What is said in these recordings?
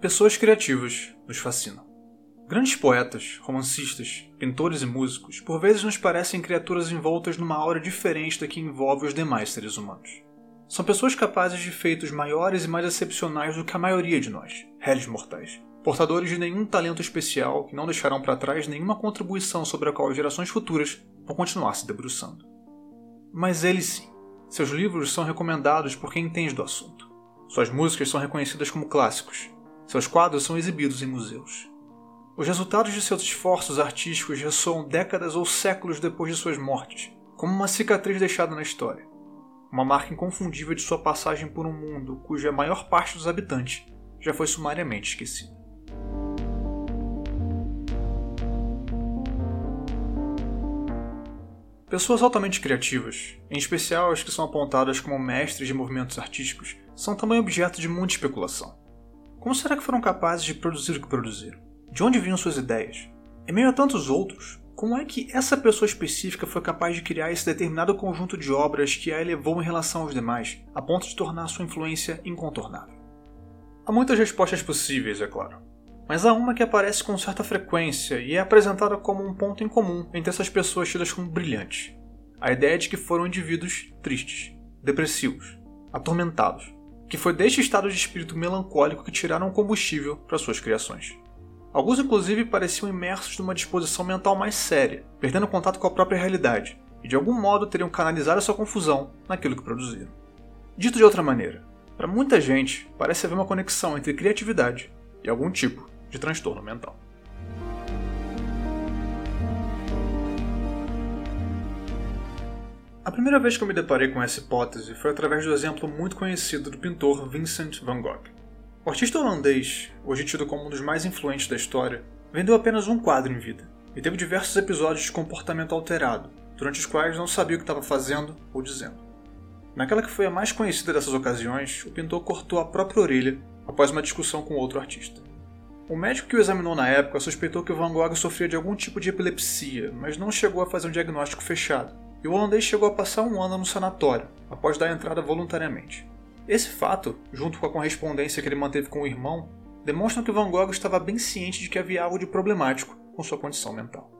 Pessoas criativas nos fascinam. Grandes poetas, romancistas, pintores e músicos por vezes nos parecem criaturas envoltas numa aura diferente da que envolve os demais seres humanos. São pessoas capazes de feitos maiores e mais excepcionais do que a maioria de nós, réis mortais, portadores de nenhum talento especial que não deixarão para trás nenhuma contribuição sobre a qual gerações futuras vão continuar se debruçando. Mas eles sim. Seus livros são recomendados por quem entende do assunto. Suas músicas são reconhecidas como clássicos, seus quadros são exibidos em museus. Os resultados de seus esforços artísticos ressoam décadas ou séculos depois de suas mortes, como uma cicatriz deixada na história. Uma marca inconfundível de sua passagem por um mundo cuja maior parte dos habitantes já foi sumariamente esquecida. Pessoas altamente criativas, em especial as que são apontadas como mestres de movimentos artísticos, são também objeto de muita especulação. Como será que foram capazes de produzir o que produziram? De onde vinham suas ideias? Em meio a tantos outros, como é que essa pessoa específica foi capaz de criar esse determinado conjunto de obras que a elevou em relação aos demais, a ponto de tornar sua influência incontornável? Há muitas respostas possíveis, é claro. Mas há uma que aparece com certa frequência e é apresentada como um ponto em comum entre essas pessoas tidas como brilhantes. A ideia de que foram indivíduos tristes, depressivos, atormentados, que foi deste estado de espírito melancólico que tiraram combustível para suas criações. Alguns, inclusive, pareciam imersos numa disposição mental mais séria, perdendo contato com a própria realidade, e de algum modo teriam canalizado sua confusão naquilo que produziram. Dito de outra maneira, para muita gente parece haver uma conexão entre criatividade e algum tipo de transtorno mental. A primeira vez que eu me deparei com essa hipótese foi através do exemplo muito conhecido do pintor Vincent van Gogh. O artista holandês, hoje tido como um dos mais influentes da história, vendeu apenas um quadro em vida e teve diversos episódios de comportamento alterado, durante os quais não sabia o que estava fazendo ou dizendo. Naquela que foi a mais conhecida dessas ocasiões, o pintor cortou a própria orelha após uma discussão com outro artista. O médico que o examinou na época suspeitou que Van Gogh sofria de algum tipo de epilepsia, mas não chegou a fazer um diagnóstico fechado, e o holandês chegou a passar um ano no sanatório, após dar entrada voluntariamente. Esse fato, junto com a correspondência que ele manteve com o irmão, demonstram que Van Gogh estava bem ciente de que havia algo de problemático com sua condição mental.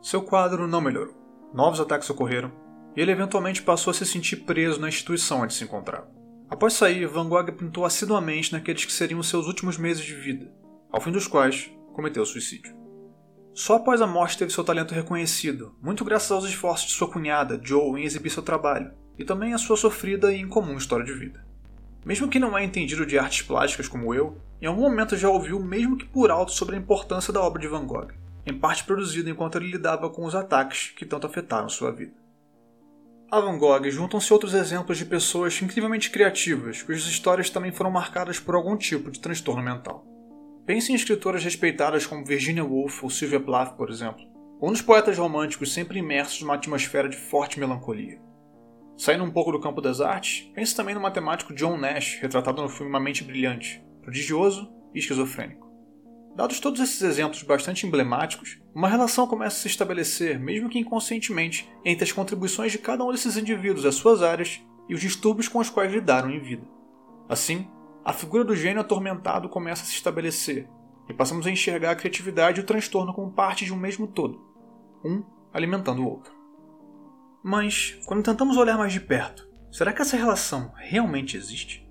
Seu quadro não melhorou. Novos ataques ocorreram, e ele eventualmente passou a se sentir preso na instituição onde se encontrava. Após sair, Van Gogh pintou assiduamente naqueles que seriam seus últimos meses de vida, ao fim dos quais cometeu suicídio. Só após a morte teve seu talento reconhecido, muito graças aos esforços de sua cunhada, Joe, em exibir seu trabalho, e também a sua sofrida e incomum história de vida. Mesmo que não é entendido de artes plásticas como eu, em algum momento já ouviu, mesmo que por alto, sobre a importância da obra de Van Gogh, em parte produzida enquanto ele lidava com os ataques que tanto afetaram sua vida. A Van Gogh juntam-se outros exemplos de pessoas incrivelmente criativas, cujas histórias também foram marcadas por algum tipo de transtorno mental. Pense em escritoras respeitadas como Virginia Woolf ou Sylvia Plath, por exemplo, ou nos poetas românticos sempre imersos numa atmosfera de forte melancolia. Saindo um pouco do campo das artes, pense também no matemático John Nash, retratado no filme Uma Mente Brilhante, prodigioso e esquizofrênico. Dados todos esses exemplos bastante emblemáticos, uma relação começa a se estabelecer, mesmo que inconscientemente, entre as contribuições de cada um desses indivíduos às suas áreas e os distúrbios com os quais lidaram em vida. Assim, a figura do gênio atormentado começa a se estabelecer, e passamos a enxergar a criatividade e o transtorno como parte de um mesmo todo, um alimentando o outro. Mas, quando tentamos olhar mais de perto, será que essa relação realmente existe?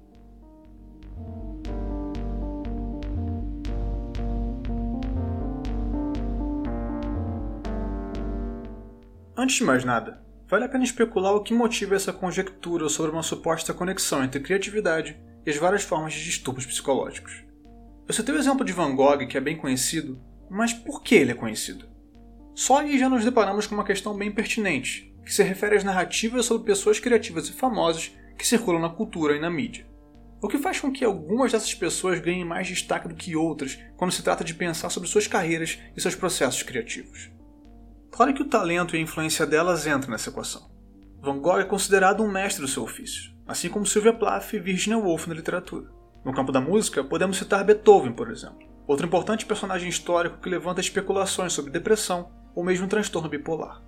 Antes de mais nada, vale a pena especular o que motiva essa conjectura sobre uma suposta conexão entre criatividade e as várias formas de distúrbios psicológicos. Eu citei o exemplo de Van Gogh, que é bem conhecido, mas por que ele é conhecido? Só aí já nos deparamos com uma questão bem pertinente, que se refere às narrativas sobre pessoas criativas e famosas que circulam na cultura e na mídia. O que faz com que algumas dessas pessoas ganhem mais destaque do que outras quando se trata de pensar sobre suas carreiras e seus processos criativos. Claro que o talento e a influência delas entram nessa equação. Van Gogh é considerado um mestre do seu ofício, assim como Sylvia Plath e Virginia Woolf na literatura. No campo da música, podemos citar Beethoven, por exemplo, outro importante personagem histórico que levanta especulações sobre depressão ou mesmo transtorno bipolar.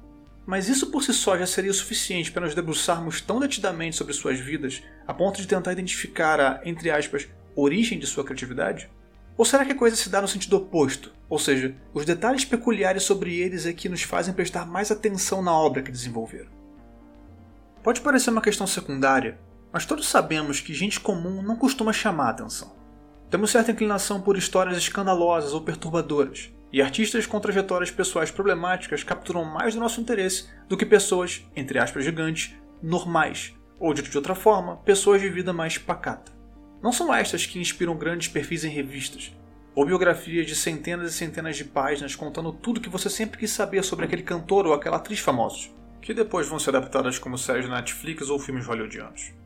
Mas isso por si só já seria o suficiente para nos debruçarmos tão detidamente sobre suas vidas, a ponto de tentar identificar a, entre aspas, origem de sua criatividade? Ou será que a coisa se dá no sentido oposto? Ou seja, os detalhes peculiares sobre eles é que nos fazem prestar mais atenção na obra que desenvolveram. Pode parecer uma questão secundária, mas todos sabemos que gente comum não costuma chamar atenção. Temos certa inclinação por histórias escandalosas ou perturbadoras, e artistas com trajetórias pessoais problemáticas capturam mais do nosso interesse do que pessoas, entre aspas gigantes, normais, ou dito de outra forma, pessoas de vida mais pacata. Não são estas que inspiram grandes perfis em revistas, ou biografias de centenas e centenas de páginas contando tudo que você sempre quis saber sobre aquele cantor ou aquela atriz famosos, que depois vão ser adaptadas como séries na Netflix ou filmes hollywoodianos.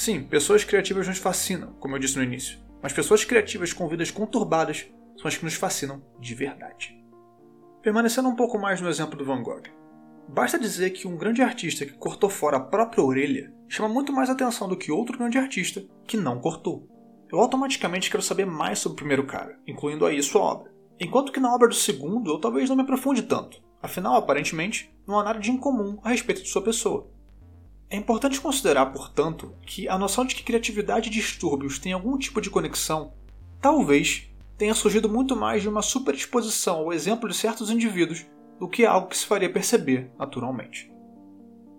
Sim, pessoas criativas nos fascinam, como eu disse no início, mas pessoas criativas com vidas conturbadas são as que nos fascinam de verdade. Permanecendo um pouco mais no exemplo do Van Gogh. Basta dizer que um grande artista que cortou fora a própria orelha chama muito mais atenção do que outro grande artista que não cortou. Eu automaticamente quero saber mais sobre o primeiro cara, incluindo aí sua obra. Enquanto que na obra do segundo eu talvez não me aprofunde tanto, afinal, aparentemente, não há nada de incomum a respeito de sua pessoa. É importante considerar, portanto, que a noção de que criatividade e distúrbios têm algum tipo de conexão talvez tenha surgido muito mais de uma superexposição ao exemplo de certos indivíduos do que algo que se faria perceber naturalmente.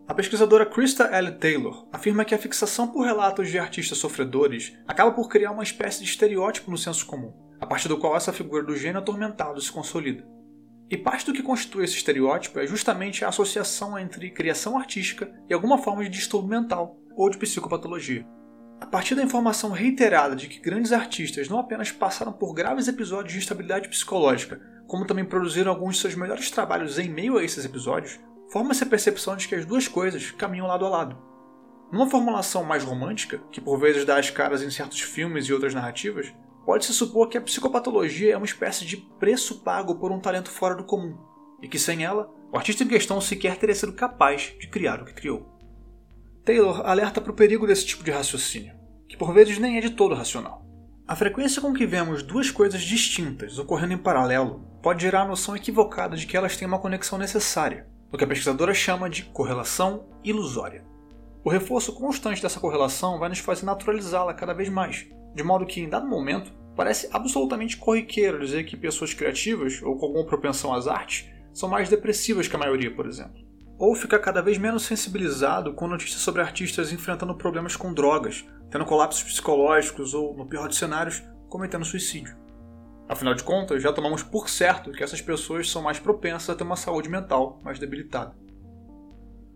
A pesquisadora Krista L. Taylor afirma que a fixação por relatos de artistas sofredores acaba por criar uma espécie de estereótipo no senso comum, a partir do qual essa figura do gênio atormentado se consolida. E parte do que constitui esse estereótipo é justamente a associação entre criação artística e alguma forma de distúrbio mental ou de psicopatologia. A partir da informação reiterada de que grandes artistas não apenas passaram por graves episódios de instabilidade psicológica, como também produziram alguns de seus melhores trabalhos em meio a esses episódios, forma-se a percepção de que as duas coisas caminham lado a lado. Numa formulação mais romântica, que por vezes dá as caras em certos filmes e outras narrativas, pode-se supor que a psicopatologia é uma espécie de preço pago por um talento fora do comum, e que sem ela, o artista em questão sequer teria sido capaz de criar o que criou. Taylor alerta para o perigo desse tipo de raciocínio, que por vezes nem é de todo racional. A frequência com que vemos duas coisas distintas ocorrendo em paralelo pode gerar a noção equivocada de que elas têm uma conexão necessária, o que a pesquisadora chama de correlação ilusória. O reforço constante dessa correlação vai nos fazer naturalizá-la cada vez mais, de modo que, em dado momento, parece absolutamente corriqueiro dizer que pessoas criativas ou com alguma propensão às artes são mais depressivas que a maioria, por exemplo ou fica cada vez menos sensibilizado com notícias sobre artistas enfrentando problemas com drogas, tendo colapsos psicológicos ou, no pior dos cenários, cometendo suicídio. Afinal de contas, já tomamos por certo que essas pessoas são mais propensas a ter uma saúde mental mais debilitada.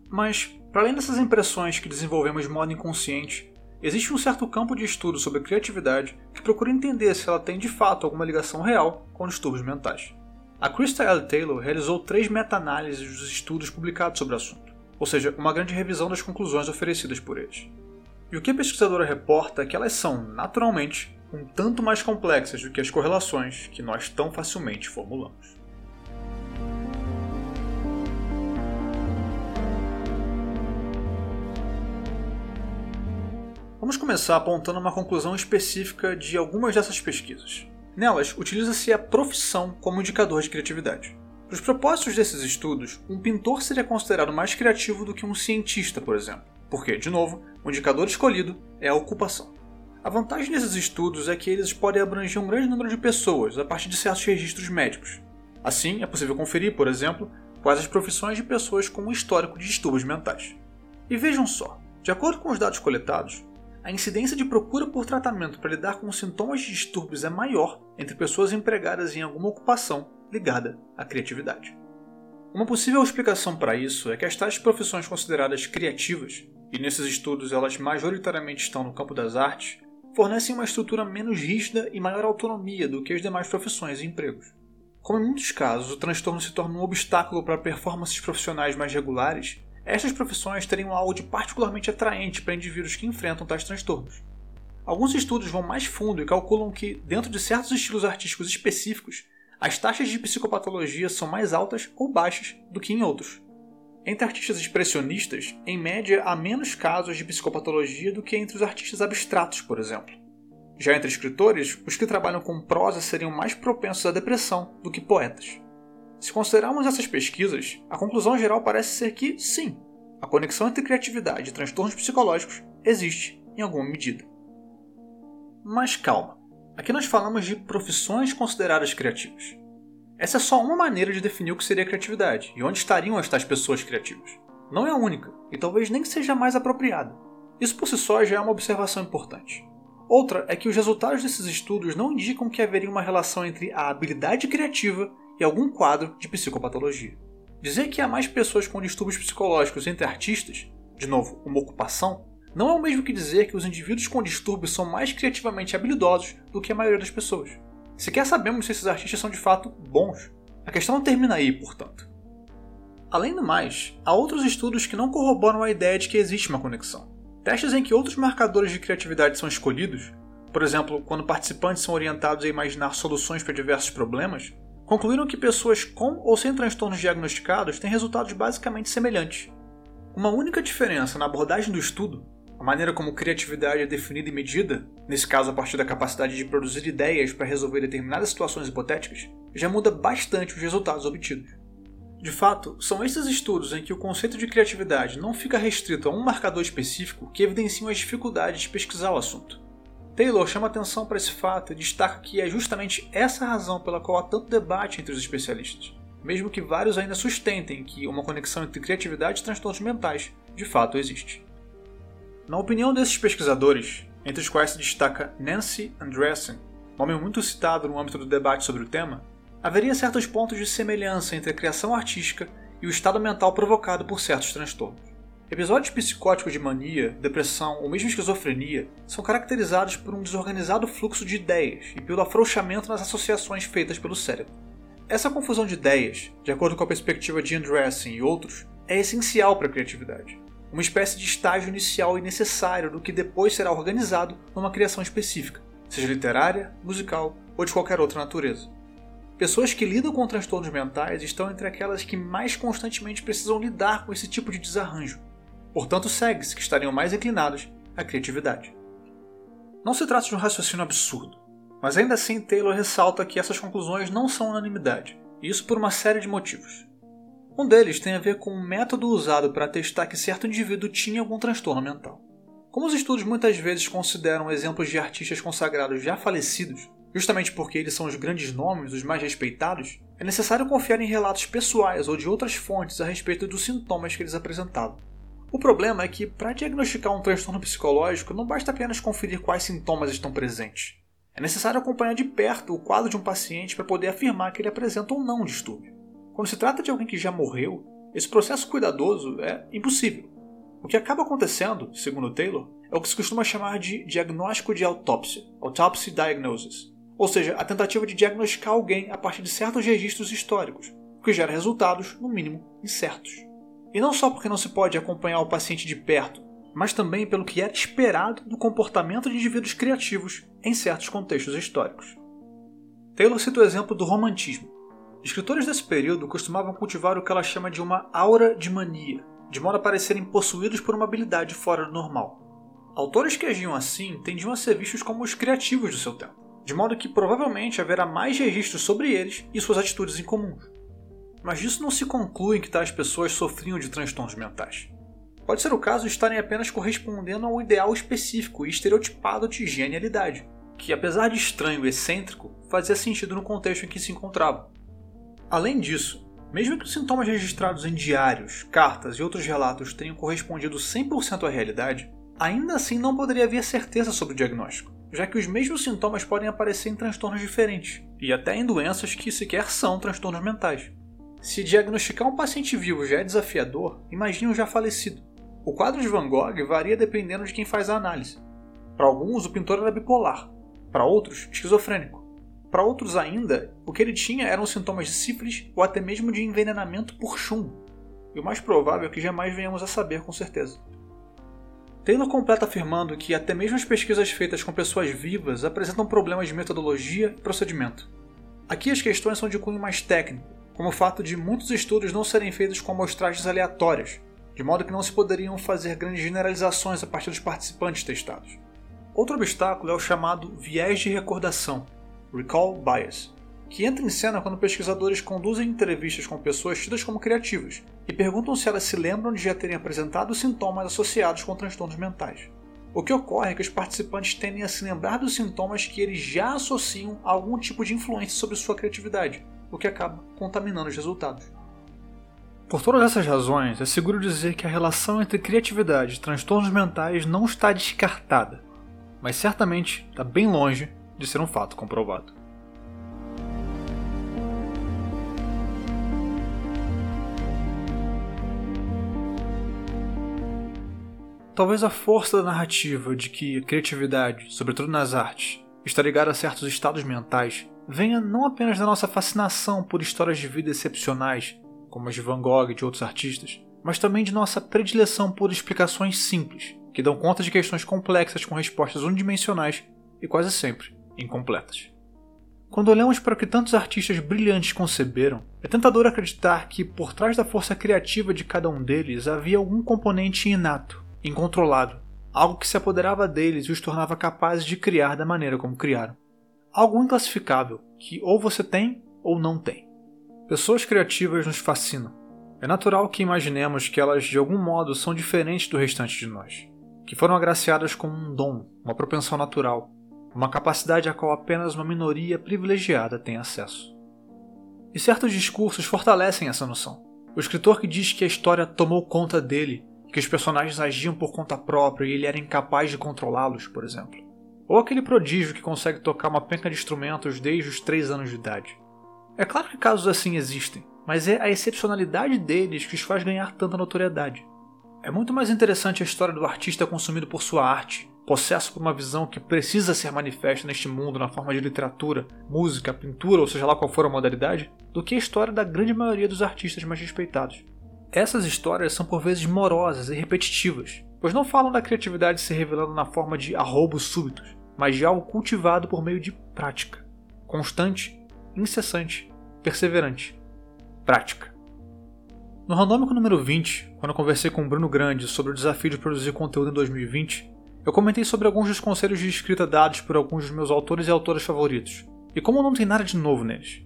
Mas, para além dessas impressões que desenvolvemos de modo inconsciente, existe um certo campo de estudo sobre criatividade que procura entender se ela tem de fato alguma ligação real com distúrbios mentais. A Krista L. Taylor realizou três meta-análises dos estudos publicados sobre o assunto, ou seja, uma grande revisão das conclusões oferecidas por eles. E o que a pesquisadora reporta é que elas são, naturalmente, um tanto mais complexas do que as correlações que nós tão facilmente formulamos. Vamos começar apontando uma conclusão específica de algumas dessas pesquisas. Nelas, utiliza-se a profissão como indicador de criatividade. Para os propósitos desses estudos, um pintor seria considerado mais criativo do que um cientista, por exemplo, porque, de novo, o indicador escolhido é a ocupação. A vantagem desses estudos é que eles podem abranger um grande número de pessoas a partir de certos registros médicos. Assim, é possível conferir, por exemplo, quais as profissões de pessoas com um histórico de distúrbios mentais. E vejam só, de acordo com os dados coletados, a incidência de procura por tratamento para lidar com sintomas de distúrbios é maior entre pessoas empregadas em alguma ocupação ligada à criatividade. Uma possível explicação para isso é que as tais profissões consideradas criativas, e nesses estudos elas majoritariamente estão no campo das artes, fornecem uma estrutura menos rígida e maior autonomia do que as demais profissões e empregos. Como em muitos casos o transtorno se torna um obstáculo para performances profissionais mais regulares, estas profissões teriam algo de particularmente atraente para indivíduos que enfrentam tais transtornos. Alguns estudos vão mais fundo e calculam que, dentro de certos estilos artísticos específicos, as taxas de psicopatologia são mais altas ou baixas do que em outros. Entre artistas expressionistas, em média, há menos casos de psicopatologia do que entre os artistas abstratos, por exemplo. Já entre escritores, os que trabalham com prosa seriam mais propensos à depressão do que poetas. Se considerarmos essas pesquisas, a conclusão geral parece ser que, sim, a conexão entre criatividade e transtornos psicológicos existe em alguma medida. Mas calma, aqui nós falamos de profissões consideradas criativas. Essa é só uma maneira de definir o que seria criatividade e onde estariam estas pessoas criativas. Não é a única, e talvez nem seja mais apropriada. Isso por si só já é uma observação importante. Outra é que os resultados desses estudos não indicam que haveria uma relação entre a habilidade criativa e algum quadro de psicopatologia. Dizer que há mais pessoas com distúrbios psicológicos entre artistas, de novo, uma ocupação, não é o mesmo que dizer que os indivíduos com distúrbios são mais criativamente habilidosos do que a maioria das pessoas. Sequer sabemos se esses artistas são de fato bons. A questão não termina aí, portanto. Além do mais, há outros estudos que não corroboram a ideia de que existe uma conexão. Testes em que outros marcadores de criatividade são escolhidos, por exemplo, quando participantes são orientados a imaginar soluções para diversos problemas, concluíram que pessoas com ou sem transtornos diagnosticados têm resultados basicamente semelhantes. Uma única diferença na abordagem do estudo, a maneira como criatividade é definida e medida, nesse caso a partir da capacidade de produzir ideias para resolver determinadas situações hipotéticas, já muda bastante os resultados obtidos. De fato, são esses estudos em que o conceito de criatividade não fica restrito a um marcador específico que evidenciam as dificuldades de pesquisar o assunto. Taylor chama atenção para esse fato e destaca que é justamente essa razão pela qual há tanto debate entre os especialistas, mesmo que vários ainda sustentem que uma conexão entre criatividade e transtornos mentais de fato existe. Na opinião desses pesquisadores, entre os quais se destaca Nancy Andreessen, nome muito citado no âmbito do debate sobre o tema, haveria certos pontos de semelhança entre a criação artística e o estado mental provocado por certos transtornos. Episódios psicóticos de mania, depressão ou mesmo esquizofrenia são caracterizados por um desorganizado fluxo de ideias e pelo afrouxamento nas associações feitas pelo cérebro. Essa confusão de ideias, de acordo com a perspectiva de Andreessen e outros, é essencial para a criatividade, uma espécie de estágio inicial e necessário do que depois será organizado numa criação específica, seja literária, musical ou de qualquer outra natureza. Pessoas que lidam com transtornos mentais estão entre aquelas que mais constantemente precisam lidar com esse tipo de desarranjo, Portanto, segue-se que estariam mais inclinados à criatividade. Não se trata de um raciocínio absurdo, mas ainda assim Taylor ressalta que essas conclusões não são unanimidade, e isso por uma série de motivos. Um deles tem a ver com o método usado para testar que certo indivíduo tinha algum transtorno mental. Como os estudos muitas vezes consideram exemplos de artistas consagrados já falecidos, justamente porque eles são os grandes nomes, os mais respeitados, é necessário confiar em relatos pessoais ou de outras fontes a respeito dos sintomas que eles apresentavam. O problema é que, para diagnosticar um transtorno psicológico, não basta apenas conferir quais sintomas estão presentes. É necessário acompanhar de perto o quadro de um paciente para poder afirmar que ele apresenta ou não um distúrbio. Quando se trata de alguém que já morreu, esse processo cuidadoso é impossível. O que acaba acontecendo, segundo Taylor, é o que se costuma chamar de diagnóstico de autópsia, autopsy diagnosis, ou seja, a tentativa de diagnosticar alguém a partir de certos registros históricos, o que gera resultados, no mínimo, incertos. E não só porque não se pode acompanhar o paciente de perto, mas também pelo que era esperado do comportamento de indivíduos criativos em certos contextos históricos. Taylor cita o exemplo do romantismo. Escritores desse período costumavam cultivar o que ela chama de uma aura de mania, de modo a parecerem possuídos por uma habilidade fora do normal. Autores que agiam assim tendiam a ser vistos como os criativos do seu tempo, de modo que provavelmente haverá mais registros sobre eles e suas atitudes incomuns mas isso não se conclui que tais pessoas sofriam de transtornos mentais. Pode ser o caso de estarem apenas correspondendo ao ideal específico e estereotipado de genialidade, que, apesar de estranho e excêntrico, fazia sentido no contexto em que se encontravam. Além disso, mesmo que os sintomas registrados em diários, cartas e outros relatos tenham correspondido 100% à realidade, ainda assim não poderia haver certeza sobre o diagnóstico, já que os mesmos sintomas podem aparecer em transtornos diferentes, e até em doenças que sequer são transtornos mentais. Se diagnosticar um paciente vivo já é desafiador, imagine um já falecido. O quadro de Van Gogh varia dependendo de quem faz a análise. Para alguns, o pintor era bipolar, para outros, esquizofrênico. Para outros ainda, o que ele tinha eram sintomas de sífilis ou até mesmo de envenenamento por chumbo. E o mais provável é que jamais venhamos a saber com certeza. Taylor completa afirmando que até mesmo as pesquisas feitas com pessoas vivas apresentam problemas de metodologia e procedimento. Aqui as questões são de cunho mais técnico, como o fato de muitos estudos não serem feitos com amostragens aleatórias, de modo que não se poderiam fazer grandes generalizações a partir dos participantes testados. Outro obstáculo é o chamado viés de recordação, recall bias, que entra em cena quando pesquisadores conduzem entrevistas com pessoas tidas como criativas e perguntam se elas se lembram de já terem apresentado sintomas associados com transtornos mentais. O que ocorre é que os participantes tendem a se lembrar dos sintomas que eles já associam a algum tipo de influência sobre sua criatividade, o que acaba contaminando os resultados. Por todas essas razões, é seguro dizer que a relação entre criatividade e transtornos mentais não está descartada, mas certamente está bem longe de ser um fato comprovado. Talvez a força da narrativa de que a criatividade, sobretudo nas artes, está ligada a certos estados mentais, venha não apenas da nossa fascinação por histórias de vida excepcionais como as de Van Gogh e de outros artistas, mas também de nossa predileção por explicações simples, que dão conta de questões complexas com respostas unidimensionais e quase sempre incompletas. Quando olhamos para o que tantos artistas brilhantes conceberam, é tentador acreditar que por trás da força criativa de cada um deles havia algum componente inato, incontrolado, algo que se apoderava deles e os tornava capazes de criar da maneira como criaram. Algo inclassificável que ou você tem ou não tem. Pessoas criativas nos fascinam. É natural que imaginemos que elas de algum modo são diferentes do restante de nós, que foram agraciadas com um dom, uma propensão natural, uma capacidade a qual apenas uma minoria privilegiada tem acesso. E certos discursos fortalecem essa noção. O escritor que diz que a história tomou conta dele, que os personagens agiam por conta própria e ele era incapaz de controlá-los, por exemplo. Ou aquele prodígio que consegue tocar uma penca de instrumentos desde os 3 anos de idade. É claro que casos assim existem, mas é a excepcionalidade deles que os faz ganhar tanta notoriedade. É muito mais interessante a história do artista consumido por sua arte, possesso por uma visão que precisa ser manifesta neste mundo na forma de literatura, música, pintura ou seja lá qual for a modalidade, do que a história da grande maioria dos artistas mais respeitados. Essas histórias são por vezes morosas e repetitivas, pois não falam da criatividade se revelando na forma de arroubos súbitos, mas de algo cultivado por meio de prática, constante incessante, perseverante. Prática. No randômico número 20, quando eu conversei com o Bruno Grande sobre o desafio de produzir conteúdo em 2020, eu comentei sobre alguns dos conselhos de escrita dados por alguns dos meus autores e autoras favoritos, e como não tem nada de novo neles.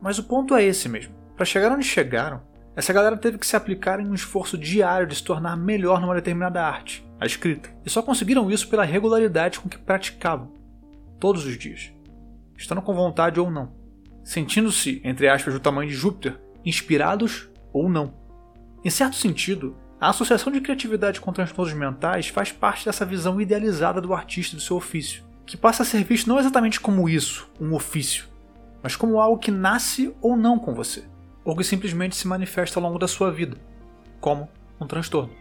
Mas o ponto é esse mesmo. Para chegar onde chegaram, essa galera teve que se aplicar em um esforço diário de se tornar melhor numa determinada arte, a escrita, e só conseguiram isso pela regularidade com que praticavam, todos os dias. Estando com vontade ou não, sentindo-se, entre aspas, do tamanho de Júpiter, inspirados ou não. Em certo sentido, a associação de criatividade com transtornos mentais faz parte dessa visão idealizada do artista do seu ofício, que passa a ser visto não exatamente como isso, um ofício, mas como algo que nasce ou não com você, ou que simplesmente se manifesta ao longo da sua vida, como um transtorno.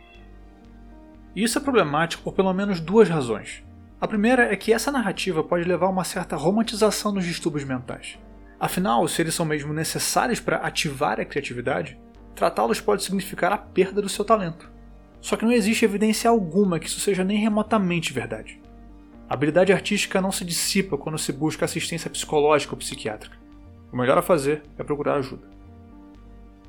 E isso é problemático por pelo menos duas razões. A primeira é que essa narrativa pode levar a uma certa romantização dos distúrbios mentais. Afinal, se eles são mesmo necessários para ativar a criatividade, tratá-los pode significar a perda do seu talento. Só que não existe evidência alguma que isso seja nem remotamente verdade. A habilidade artística não se dissipa quando se busca assistência psicológica ou psiquiátrica. O melhor a fazer é procurar ajuda.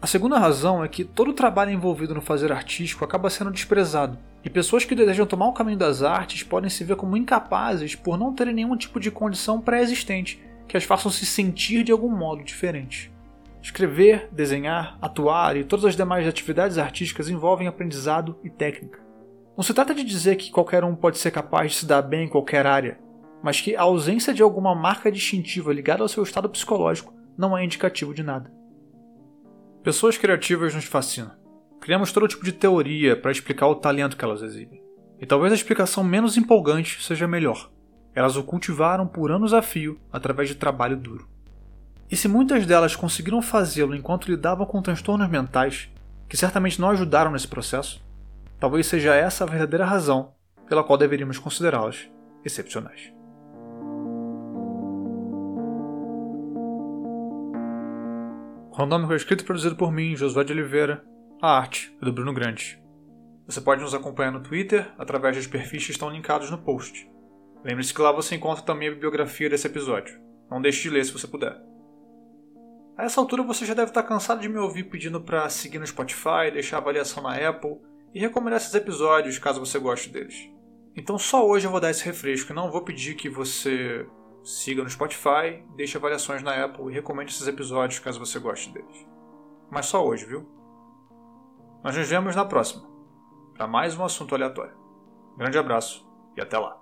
A segunda razão é que todo o trabalho envolvido no fazer artístico acaba sendo desprezado, e pessoas que desejam tomar o caminho das artes podem se ver como incapazes por não terem nenhum tipo de condição pré-existente que as façam se sentir de algum modo diferente. Escrever, desenhar, atuar e todas as demais atividades artísticas envolvem aprendizado e técnica. Não se trata de dizer que qualquer um pode ser capaz de se dar bem em qualquer área, mas que a ausência de alguma marca distintiva ligada ao seu estado psicológico não é indicativo de nada. Pessoas criativas nos fascinam. Criamos todo tipo de teoria para explicar o talento que elas exibem. E talvez a explicação menos empolgante seja melhor. Elas o cultivaram por anos a fio através de trabalho duro. E se muitas delas conseguiram fazê-lo enquanto lidavam com transtornos mentais, que certamente não ajudaram nesse processo, talvez seja essa a verdadeira razão pela qual deveríamos considerá-las excepcionais. Randômico é escrito e produzido por mim, Josué de Oliveira. A arte é do Bruno Grande. Você pode nos acompanhar no Twitter através dos perfis que estão linkados no post. Lembre-se que lá você encontra também a bibliografia desse episódio. Não deixe de ler se você puder. A essa altura você já deve estar cansado de me ouvir pedindo para seguir no Spotify, deixar avaliação na Apple e recomendar esses episódios caso você goste deles. Então só hoje eu vou dar esse refresco e não vou pedir que você Siga no Spotify, deixe avaliações na Apple e recomende esses episódios caso você goste deles. Mas só hoje, viu? Nós nos vemos na próxima, para mais um assunto aleatório. Grande abraço e até lá!